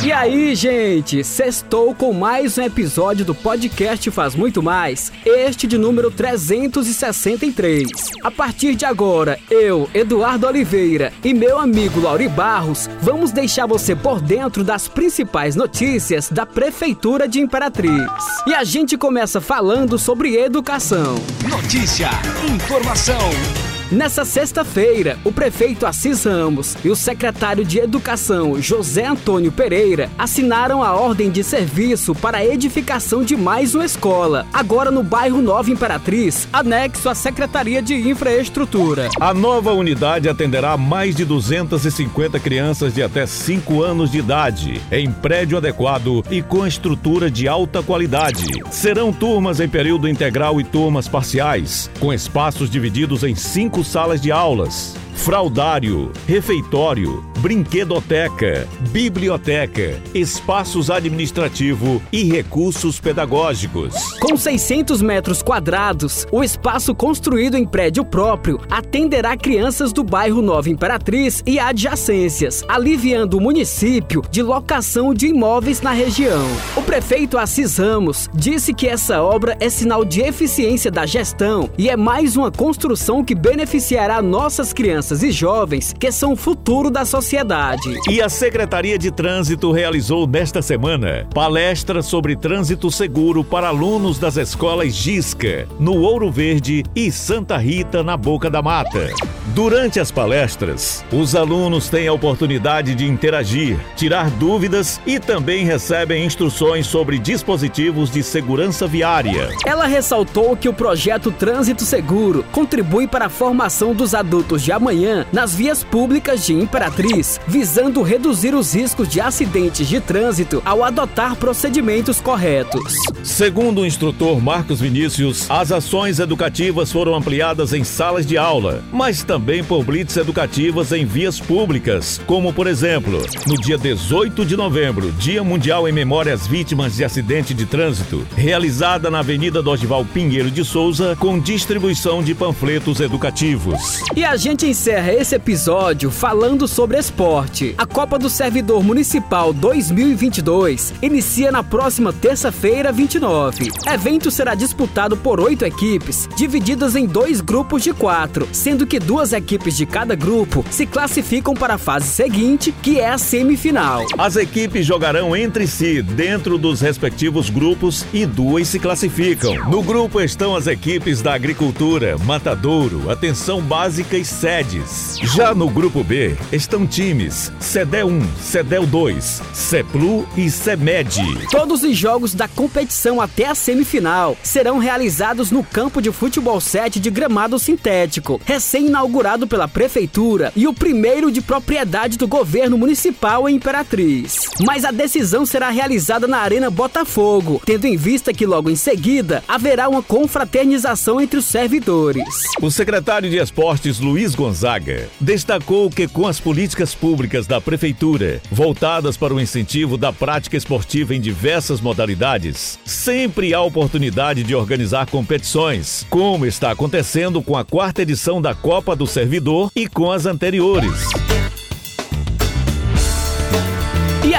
E aí, gente? Sextou com mais um episódio do podcast Faz Muito Mais, este de número 363. A partir de agora, eu, Eduardo Oliveira e meu amigo Lauri Barros vamos deixar você por dentro das principais notícias da Prefeitura de Imperatriz. E a gente começa falando sobre educação. Notícia, informação Nessa sexta-feira, o prefeito Assis Ramos e o secretário de Educação José Antônio Pereira assinaram a ordem de serviço para a edificação de mais uma escola, agora no bairro Nova Imperatriz, anexo à Secretaria de Infraestrutura. A nova unidade atenderá mais de 250 crianças de até 5 anos de idade, em prédio adequado e com estrutura de alta qualidade. Serão turmas em período integral e turmas parciais, com espaços divididos em cinco salas de aulas, fraudário, refeitório, brinquedoteca, biblioteca, espaços administrativo e recursos pedagógicos. Com 600 metros quadrados, o espaço construído em prédio próprio atenderá crianças do bairro Nova Imperatriz e adjacências, aliviando o município de locação de imóveis na região. O prefeito Assis Ramos disse que essa obra é sinal de eficiência da gestão e é mais uma construção que beneficiará nossas crianças e jovens que são o futuro da sociedade sociedade. E a Secretaria de Trânsito realizou nesta semana palestra sobre trânsito seguro para alunos das escolas Gisca, no Ouro Verde e Santa Rita, na Boca da Mata. Durante as palestras, os alunos têm a oportunidade de interagir, tirar dúvidas e também recebem instruções sobre dispositivos de segurança viária. Ela ressaltou que o projeto Trânsito Seguro contribui para a formação dos adultos de amanhã nas vias públicas de Imperatriz visando reduzir os riscos de acidentes de trânsito ao adotar procedimentos corretos. Segundo o instrutor Marcos Vinícius, as ações educativas foram ampliadas em salas de aula, mas também por blitz educativas em vias públicas, como por exemplo, no dia 18 de novembro, Dia Mundial em Memória às Vítimas de Acidente de Trânsito, realizada na Avenida Dosval Pinheiro de Souza, com distribuição de panfletos educativos. E a gente encerra esse episódio falando sobre esporte. A Copa do Servidor Municipal 2022 inicia na próxima terça-feira, 29. O evento será disputado por oito equipes, divididas em dois grupos de quatro, sendo que duas equipes de cada grupo se classificam para a fase seguinte, que é a semifinal. As equipes jogarão entre si dentro dos respectivos grupos e duas se classificam. No grupo estão as equipes da Agricultura, Matadouro, Atenção Básica e Sedes. Já no grupo B estão times times: CEDEL 1, CEDEL 2, CEPLU e CEMED. Todos os jogos da competição até a semifinal serão realizados no campo de futebol 7 de gramado sintético, recém-inaugurado pela prefeitura e o primeiro de propriedade do governo municipal em Imperatriz. Mas a decisão será realizada na Arena Botafogo, tendo em vista que logo em seguida haverá uma confraternização entre os servidores. O secretário de Esportes Luiz Gonzaga destacou que com as políticas políticas públicas da Prefeitura, voltadas para o incentivo da prática esportiva em diversas modalidades, sempre há oportunidade de organizar competições, como está acontecendo com a quarta edição da Copa do Servidor e com as anteriores.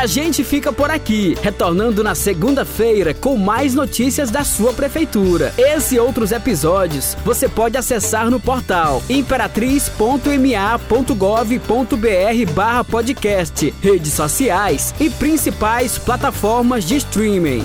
A gente fica por aqui, retornando na segunda-feira com mais notícias da sua prefeitura. Esse e outros episódios você pode acessar no portal imperatriz.ma.gov.br barra podcast, redes sociais e principais plataformas de streaming.